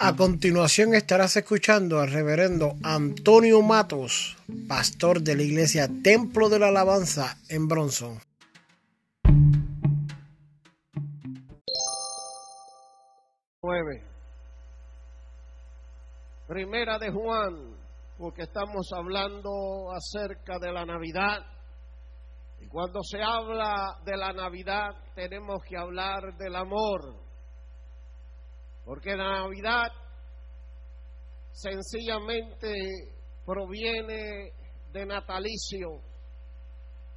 A continuación estarás escuchando al reverendo Antonio Matos, pastor de la iglesia Templo de la Alabanza en Bronson. Primera de Juan, porque estamos hablando acerca de la Navidad. Y cuando se habla de la Navidad tenemos que hablar del amor porque la Navidad sencillamente proviene de natalicio.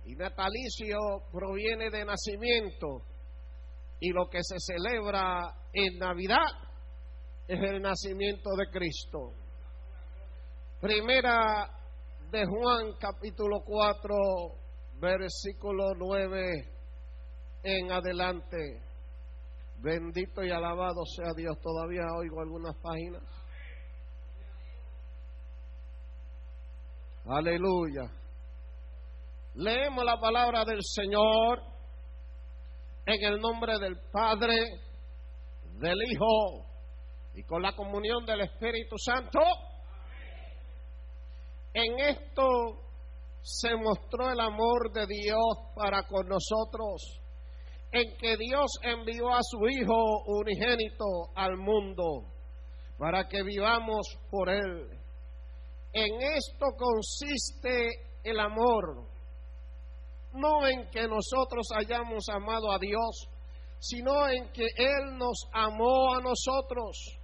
Y natalicio proviene de nacimiento. Y lo que se celebra en Navidad es el nacimiento de Cristo. Primera de Juan capítulo 4, versículo 9 en adelante. Bendito y alabado sea Dios. Todavía oigo algunas páginas. Aleluya. Leemos la palabra del Señor en el nombre del Padre, del Hijo y con la comunión del Espíritu Santo. En esto se mostró el amor de Dios para con nosotros en que Dios envió a su Hijo unigénito al mundo para que vivamos por Él. En esto consiste el amor, no en que nosotros hayamos amado a Dios, sino en que Él nos amó a nosotros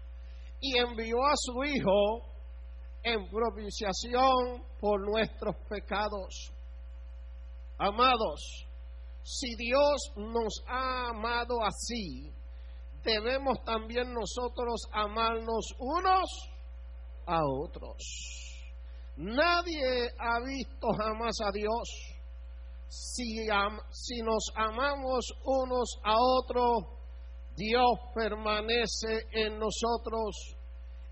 y envió a su Hijo en propiciación por nuestros pecados. Amados, si Dios nos ha amado así, debemos también nosotros amarnos unos a otros. Nadie ha visto jamás a Dios. Si, si nos amamos unos a otros, Dios permanece en nosotros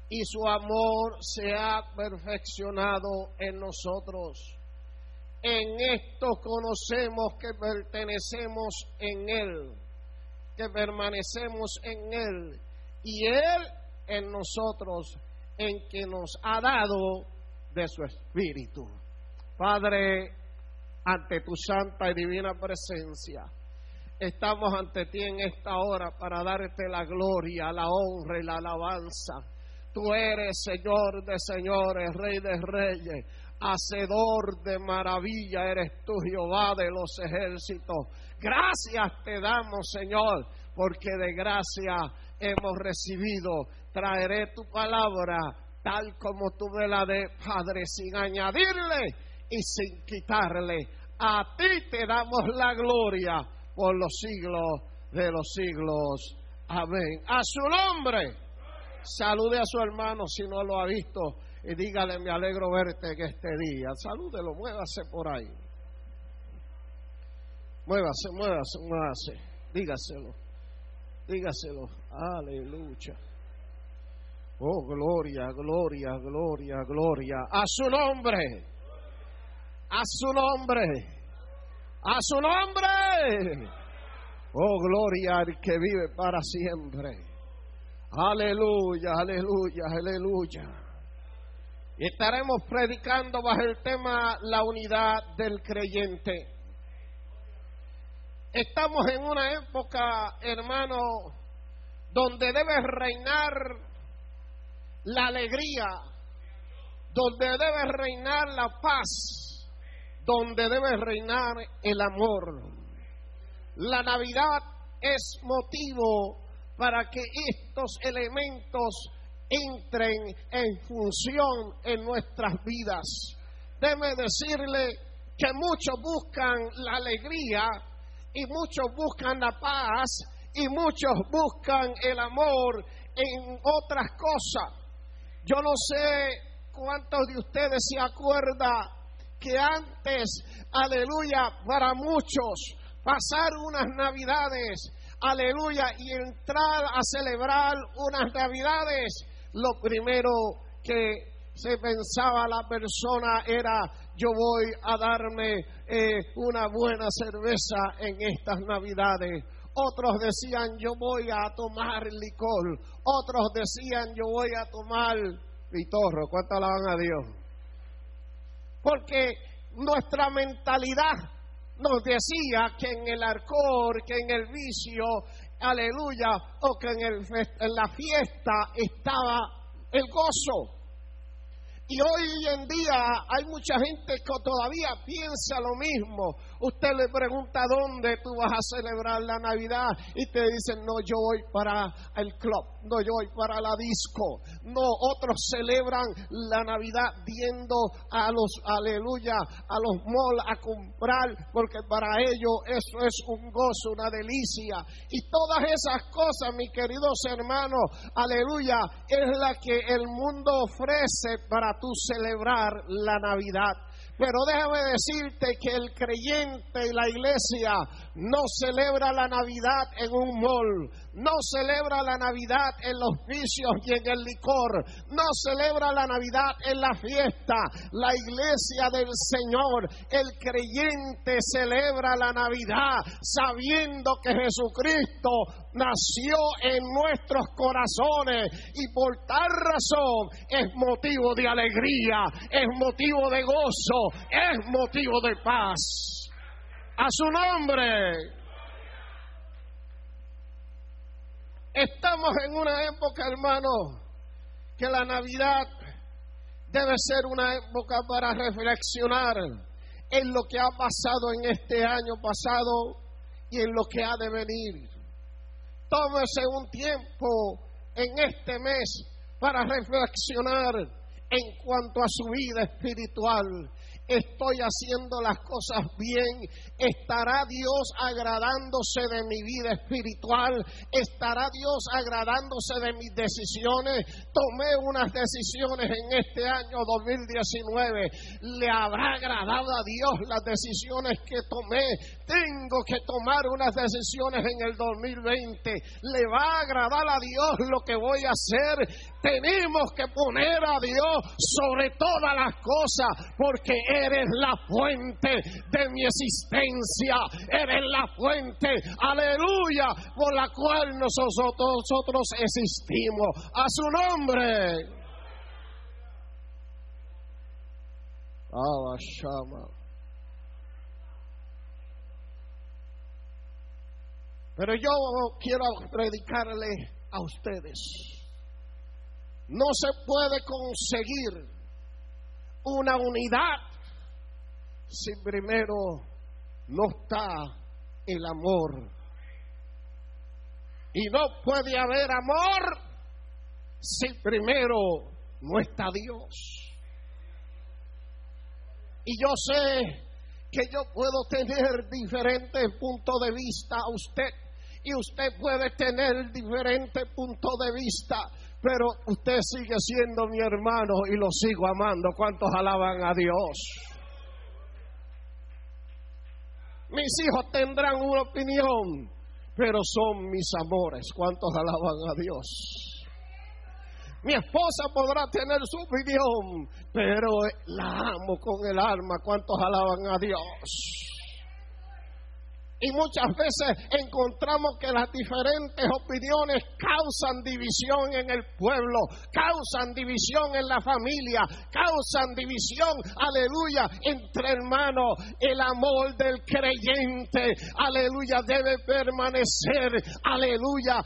y su amor se ha perfeccionado en nosotros. En esto conocemos que pertenecemos en Él, que permanecemos en Él y Él en nosotros, en que nos ha dado de su Espíritu. Padre, ante tu santa y divina presencia, estamos ante ti en esta hora para darte la gloria, la honra y la alabanza. Tú eres Señor de señores, Rey de reyes hacedor de maravilla eres tú, Jehová de los ejércitos. Gracias te damos, Señor, porque de gracia hemos recibido. Traeré tu palabra tal como tú me la de Padre, sin añadirle y sin quitarle. A ti te damos la gloria por los siglos de los siglos. Amén. A su nombre. Salude a su hermano si no lo ha visto y dígale, me alegro verte en este día. Salúdelo, muévase por ahí. Muévase, muévase, muévase. Dígaselo, dígaselo. Aleluya. Oh, gloria, gloria, gloria, gloria. A su nombre. A su nombre. A su nombre. Oh, gloria al que vive para siempre. Aleluya, aleluya, aleluya. Estaremos predicando bajo el tema la unidad del creyente. Estamos en una época, hermano, donde debe reinar la alegría, donde debe reinar la paz, donde debe reinar el amor. La Navidad es motivo para que estos elementos entren en función en nuestras vidas. Déme decirle que muchos buscan la alegría y muchos buscan la paz y muchos buscan el amor en otras cosas. Yo no sé cuántos de ustedes se acuerdan que antes, aleluya, para muchos, pasar unas navidades, aleluya, y entrar a celebrar unas navidades lo primero que se pensaba la persona era yo voy a darme eh, una buena cerveza en estas navidades otros decían yo voy a tomar licor, otros decían yo voy a tomar pitorro. ¿Cuánto alaban a Dios? Porque nuestra mentalidad nos decía que en el alcohol, que en el vicio, aleluya, o que en, el, en la fiesta estaba el gozo. Y hoy en día hay mucha gente que todavía piensa lo mismo. Usted le pregunta dónde tú vas a celebrar la Navidad y te dicen, no, yo voy para el club, no, yo voy para la disco. No, otros celebran la Navidad viendo a los, aleluya, a los malls a comprar, porque para ellos eso es un gozo, una delicia. Y todas esas cosas, mis queridos hermanos, aleluya, es la que el mundo ofrece para tú celebrar la Navidad. Pero déjame decirte que el creyente y la iglesia no celebra la Navidad en un mall, no celebra la Navidad en los vicios y en el licor, no celebra la Navidad en la fiesta. La iglesia del Señor, el creyente celebra la Navidad sabiendo que Jesucristo nació en nuestros corazones y por tal razón es motivo de alegría, es motivo de gozo, es motivo de paz. A su nombre. Estamos en una época, hermano, que la Navidad debe ser una época para reflexionar en lo que ha pasado en este año pasado y en lo que ha de venir. Tómese un tiempo en este mes para reflexionar en cuanto a su vida espiritual estoy haciendo las cosas bien, estará Dios agradándose de mi vida espiritual, estará Dios agradándose de mis decisiones. Tomé unas decisiones en este año 2019, le habrá agradado a Dios las decisiones que tomé. Tengo que tomar unas decisiones en el 2020, le va a agradar a Dios lo que voy a hacer. Tenemos que poner a Dios sobre todas las cosas, porque eres la fuente de mi existencia, eres la fuente, aleluya, por la cual nosotros, nosotros existimos. A su nombre. Pero yo quiero predicarle a ustedes. No se puede conseguir una unidad si primero no está el amor. Y no puede haber amor si primero no está Dios. Y yo sé que yo puedo tener diferentes puntos de vista a usted y usted puede tener diferentes puntos de vista, pero usted sigue siendo mi hermano y lo sigo amando. ¿Cuántos alaban a Dios? Mis hijos tendrán una opinión, pero son mis amores. ¿Cuántos alaban a Dios? Mi esposa podrá tener su opinión, pero la amo con el alma. ¿Cuántos alaban a Dios? Y muchas veces encontramos que las diferentes opiniones causan división en el pueblo, causan división en la familia, causan división, aleluya, entre hermanos. El amor del creyente, aleluya, debe permanecer, aleluya,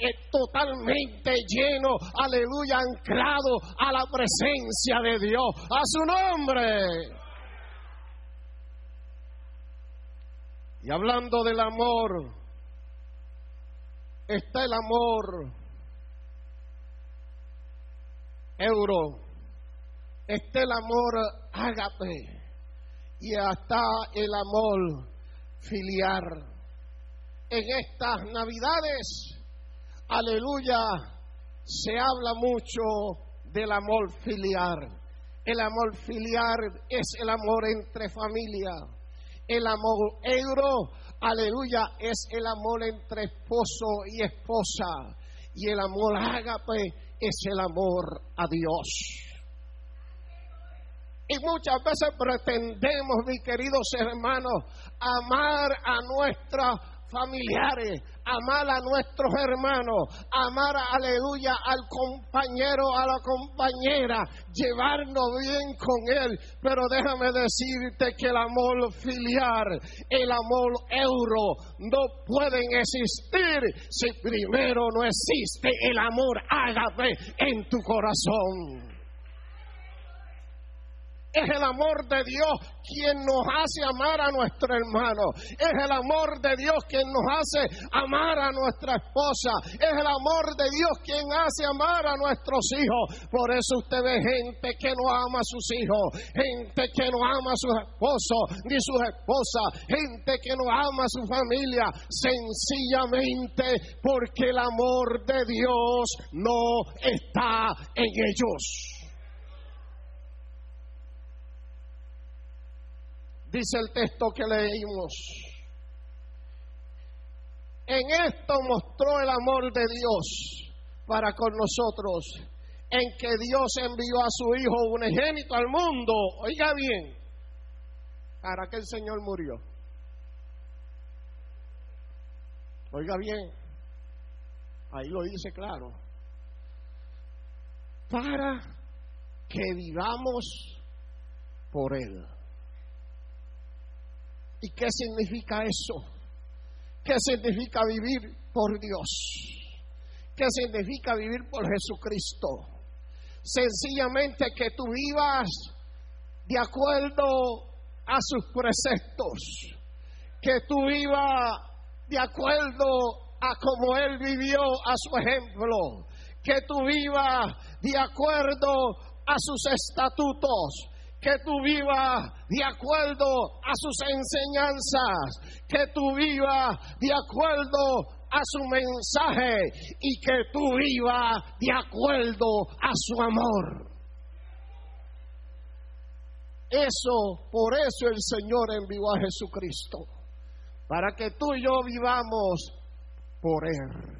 eh, totalmente lleno, aleluya, anclado a la presencia de Dios, a su nombre. Y hablando del amor, está el amor euro, está el amor ágape y hasta el amor filiar. En estas navidades, aleluya, se habla mucho del amor filiar. El amor filiar es el amor entre familias el amor euro, aleluya, es el amor entre esposo y esposa. Y el amor ágape es el amor a Dios. Y muchas veces pretendemos, mis queridos hermanos, amar a nuestra familiares, amar a nuestros hermanos, amar, aleluya, al compañero, a la compañera, llevarnos bien con él. Pero déjame decirte que el amor filial, el amor euro, no pueden existir si primero no existe el amor ágape en tu corazón. Es el amor de Dios quien nos hace amar a nuestro hermano. Es el amor de Dios quien nos hace amar a nuestra esposa. Es el amor de Dios quien hace amar a nuestros hijos. Por eso usted ve gente que no ama a sus hijos, gente que no ama a sus esposos ni sus esposas, gente que no ama a su familia, sencillamente porque el amor de Dios no está en ellos. Dice el texto que leímos. En esto mostró el amor de Dios para con nosotros, en que Dios envió a su Hijo unigénito al mundo. Oiga bien, para que el Señor murió. Oiga bien, ahí lo dice claro. Para que vivamos por Él. ¿Y qué significa eso? ¿Qué significa vivir por Dios? ¿Qué significa vivir por Jesucristo? Sencillamente que tú vivas de acuerdo a sus preceptos, que tú vivas de acuerdo a como Él vivió a su ejemplo, que tú vivas de acuerdo a sus estatutos, que tú vivas de acuerdo a sus enseñanzas, que tú vivas de acuerdo a su mensaje y que tú vivas de acuerdo a su amor. Eso, por eso el Señor envió a Jesucristo, para que tú y yo vivamos por Él,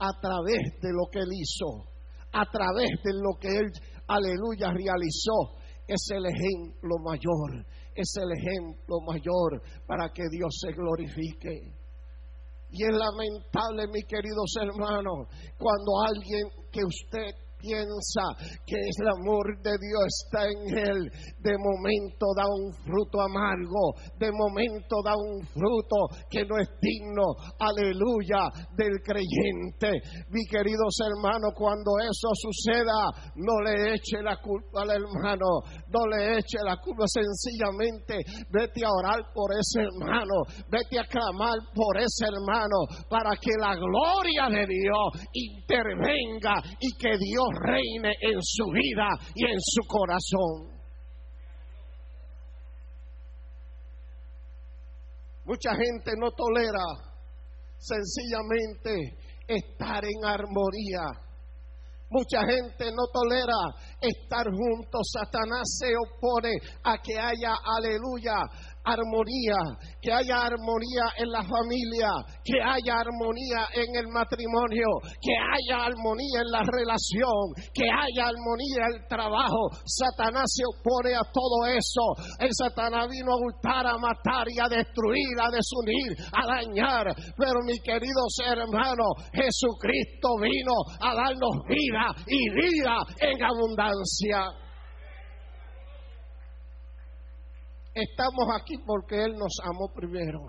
a través de lo que Él hizo, a través de lo que Él, aleluya, realizó es el ejemplo mayor, es el ejemplo mayor para que Dios se glorifique. Y es lamentable, mis queridos hermanos, cuando alguien que usted piensa que el amor de Dios está en él, de momento da un fruto amargo, de momento da un fruto que no es digno, aleluya, del creyente. Mi queridos hermanos, cuando eso suceda, no le eche la culpa al hermano, no le eche la culpa, sencillamente vete a orar por ese hermano, vete a clamar por ese hermano, para que la gloria de Dios intervenga y que Dios reine en su vida y en su corazón. Mucha gente no tolera sencillamente estar en armonía. Mucha gente no tolera estar juntos. Satanás se opone a que haya, aleluya, armonía, que haya armonía en la familia, que haya armonía en el matrimonio, que haya armonía en la relación, que haya armonía en el trabajo. Satanás se opone a todo eso. El Satanás vino a hurtar, a matar y a destruir, a desunir, a dañar. Pero mi queridos hermanos, Jesucristo vino a darnos vida y vida en abundancia. Estamos aquí porque Él nos amó primero.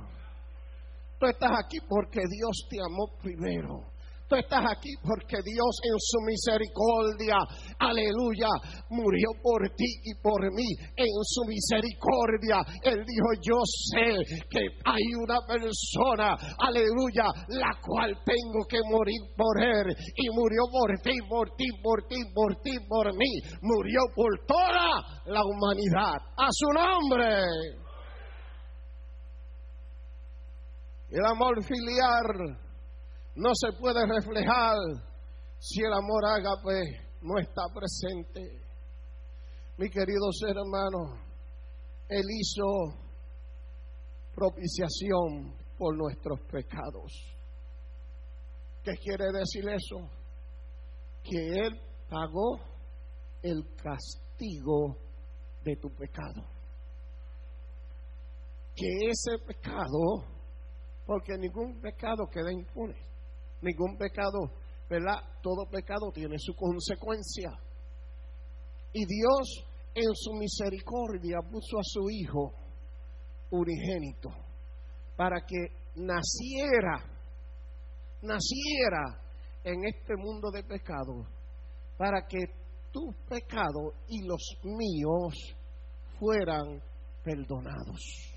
Tú estás aquí porque Dios te amó primero. Tú estás aquí porque Dios en su misericordia, aleluya, murió por ti y por mí. En su misericordia, Él dijo, yo sé que hay una persona, aleluya, la cual tengo que morir por Él. Y murió por ti, por ti, por ti, por ti, por mí. Murió por toda la humanidad. A su nombre. El amor filial no se puede reflejar si el amor ágape no está presente. Mi queridos hermanos, Él hizo propiciación por nuestros pecados. ¿Qué quiere decir eso? Que Él pagó el castigo de tu pecado. Que ese pecado Porque ningún pecado queda impune. Ningún pecado, ¿verdad? Todo pecado tiene su consecuencia. Y Dios en su misericordia puso a su Hijo unigénito para que naciera, naciera en este mundo de pecado, para que tus pecados y los míos fueran perdonados.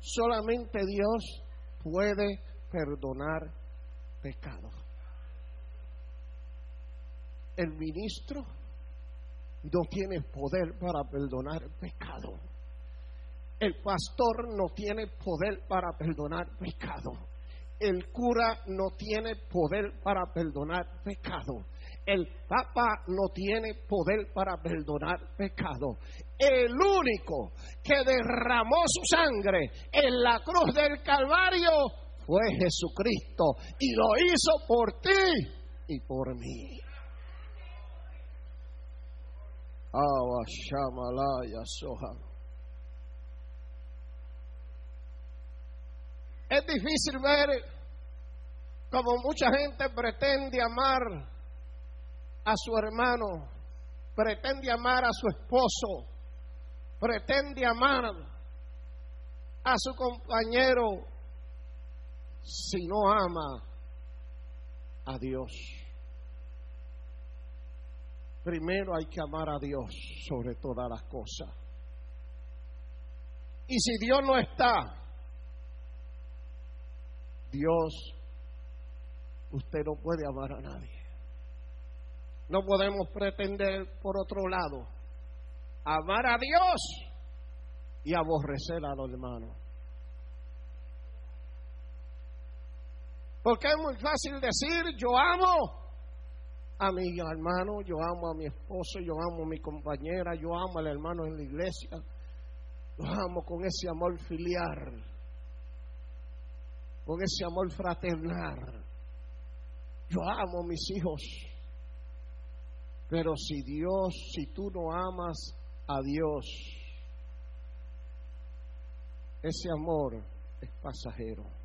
Solamente Dios puede perdonar pecados. El ministro no tiene poder para perdonar pecado. El pastor no tiene poder para perdonar pecado. El cura no tiene poder para perdonar pecado. El Papa no tiene poder para perdonar pecado. El único que derramó su sangre en la cruz del Calvario fue Jesucristo y lo hizo por ti y por mí. Es difícil ver como mucha gente pretende amar a su hermano, pretende amar a su esposo, pretende amar a su compañero si no ama a Dios. Primero hay que amar a Dios sobre todas las cosas. Y si Dios no está, Dios, usted no puede amar a nadie. No podemos pretender, por otro lado, amar a Dios y aborrecer a los hermanos. Porque es muy fácil decir, yo amo a mi hermano, yo amo a mi esposo, yo amo a mi compañera, yo amo al hermano en la iglesia, lo amo con ese amor filial, con ese amor fraternal. Yo amo a mis hijos. Pero si Dios, si tú no amas a Dios, ese amor es pasajero.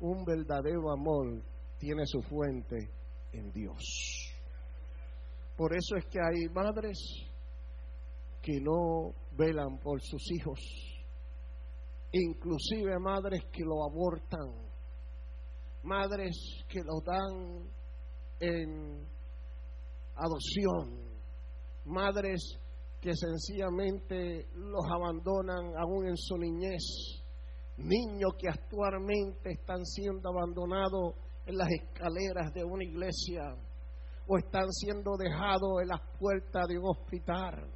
Un verdadero amor tiene su fuente en Dios. Por eso es que hay madres que no velan por sus hijos, inclusive madres que lo abortan, madres que lo dan en adopción, madres que sencillamente los abandonan aún en su niñez, niños que actualmente están siendo abandonados en las escaleras de una iglesia o están siendo dejados en las puertas de un hospital.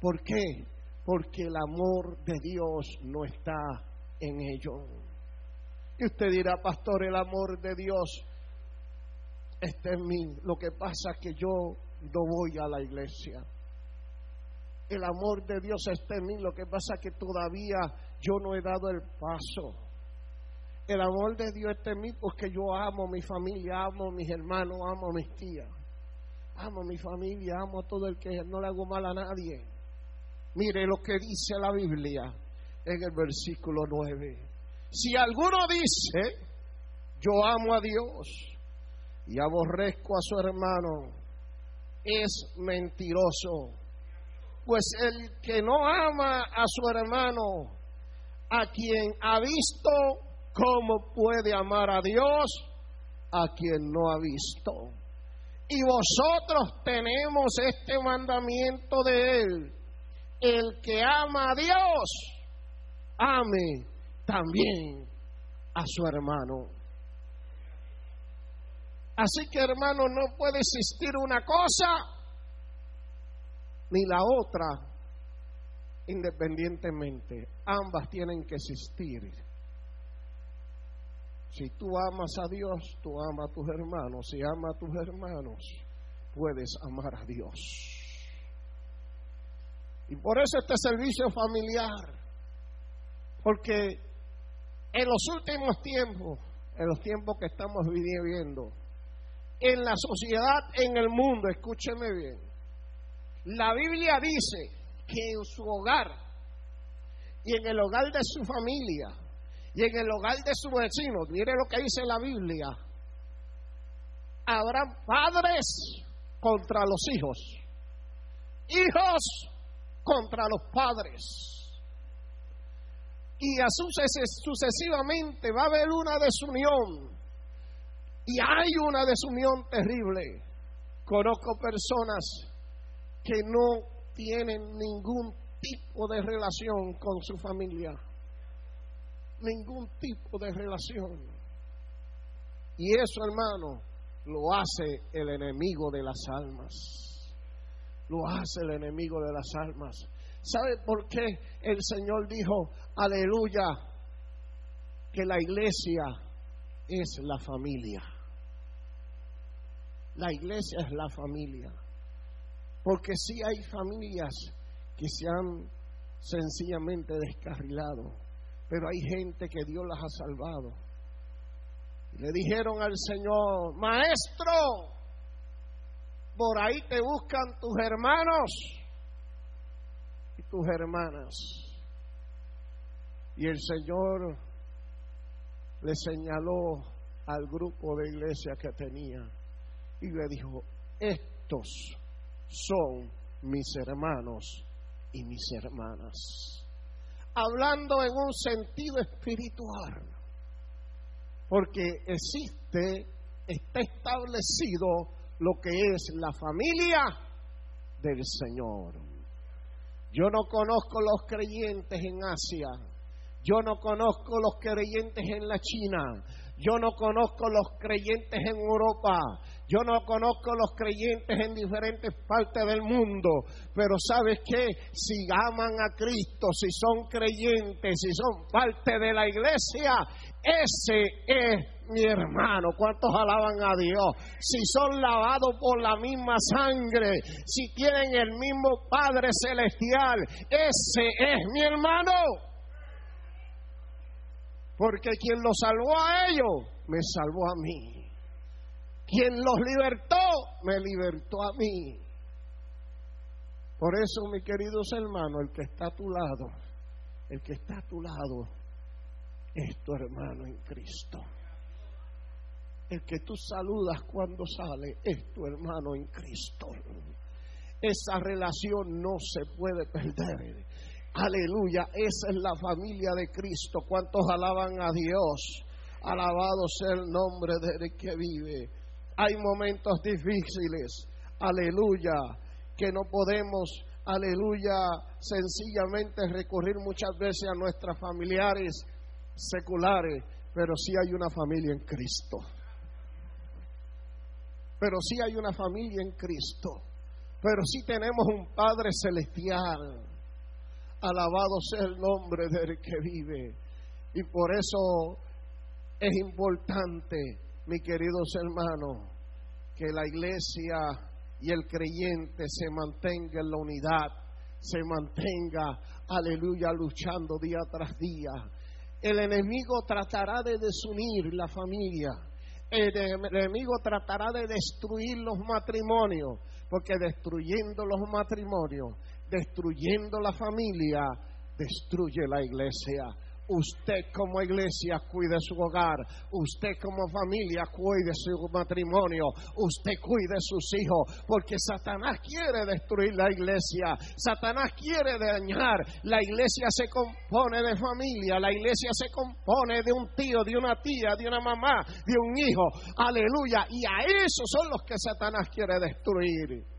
¿Por qué? Porque el amor de Dios no está en ellos. Y usted dirá, pastor, el amor de Dios está en mí. Lo que pasa es que yo no voy a la iglesia. El amor de Dios está en mí. Lo que pasa es que todavía yo no he dado el paso. El amor de Dios está en mí porque yo amo a mi familia, amo a mis hermanos, amo a mis tías. Amo a mi familia, amo a todo el que no le hago mal a nadie. Mire lo que dice la Biblia en el versículo 9. Si alguno dice, yo amo a Dios y aborrezco a su hermano, es mentiroso. Pues el que no ama a su hermano, a quien ha visto, ¿Cómo puede amar a Dios a quien no ha visto? Y vosotros tenemos este mandamiento de Él. El que ama a Dios, ame también a su hermano. Así que hermano, no puede existir una cosa ni la otra independientemente. Ambas tienen que existir. Si tú amas a Dios, tú amas a tus hermanos. Si amas a tus hermanos, puedes amar a Dios. Y por eso este servicio familiar, porque en los últimos tiempos, en los tiempos que estamos viviendo, en la sociedad, en el mundo, escúcheme bien, la Biblia dice que en su hogar y en el hogar de su familia y en el hogar de su vecino, mire lo que dice la Biblia, habrán padres contra los hijos, hijos contra los padres. Y así sucesivamente va a haber una desunión. Y hay una desunión terrible. Conozco personas que no tienen ningún tipo de relación con su familia. Ningún tipo de relación. Y eso, hermano, lo hace el enemigo de las almas. Lo hace el enemigo de las almas. ¿Sabe por qué el Señor dijo, aleluya, que la iglesia es la familia? La iglesia es la familia. Porque si hay familias que se han sencillamente descarrilado, pero hay gente que Dios las ha salvado. le dijeron al Señor, maestro, por ahí te buscan tus hermanos y tus hermanas. Y el Señor le señaló al grupo de iglesia que tenía y le dijo, estos son mis hermanos y mis hermanas. Hablando en un sentido espiritual, porque existe, está establecido lo que es la familia del Señor. Yo no conozco los creyentes en Asia, yo no conozco los creyentes en la China, yo no conozco los creyentes en Europa, yo no conozco los creyentes en diferentes partes del mundo, pero sabes qué, si aman a Cristo, si son creyentes, si son parte de la iglesia, ese es mi hermano. ¿Cuántos alaban a Dios? Si son lavados por la misma sangre, si tienen el mismo Padre Celestial, ese es mi hermano. Porque quien los salvó a ellos, me salvó a mí. Quien los libertó, me libertó a mí. Por eso, mis queridos hermanos, el que está a tu lado, el que está a tu lado, es tu hermano en Cristo. El que tú saludas cuando sale es tu hermano en Cristo. Esa relación no se puede perder. Aleluya, esa es la familia de Cristo. ¿Cuántos alaban a Dios? Alabado sea el nombre del que vive. Hay momentos difíciles, aleluya, que no podemos, aleluya, sencillamente recurrir muchas veces a nuestras familiares seculares, pero sí hay una familia en Cristo. Pero sí hay una familia en Cristo. Pero sí tenemos un Padre celestial Alabado sea el nombre del que vive. Y por eso es importante, mis queridos hermanos, que la iglesia y el creyente se mantenga en la unidad, se mantenga, aleluya, luchando día tras día. El enemigo tratará de desunir la familia. El enemigo tratará de destruir los matrimonios, porque destruyendo los matrimonios destruyendo la familia, destruye la iglesia. Usted como iglesia cuide su hogar, usted como familia cuide su matrimonio, usted cuide sus hijos, porque Satanás quiere destruir la iglesia, Satanás quiere dañar. La iglesia se compone de familia, la iglesia se compone de un tío, de una tía, de una mamá, de un hijo. Aleluya. Y a esos son los que Satanás quiere destruir.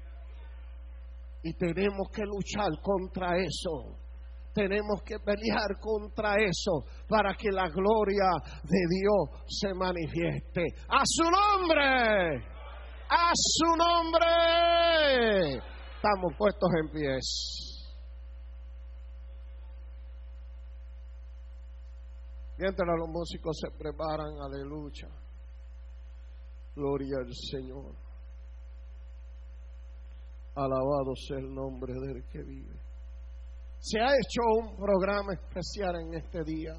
Y tenemos que luchar contra eso. Tenemos que pelear contra eso para que la gloria de Dios se manifieste. A su nombre. A su nombre. Estamos puestos en pies. Mientras los músicos se preparan, aleluya. Gloria al Señor. Alabado sea el nombre del que vive. Se ha hecho un programa especial en este día.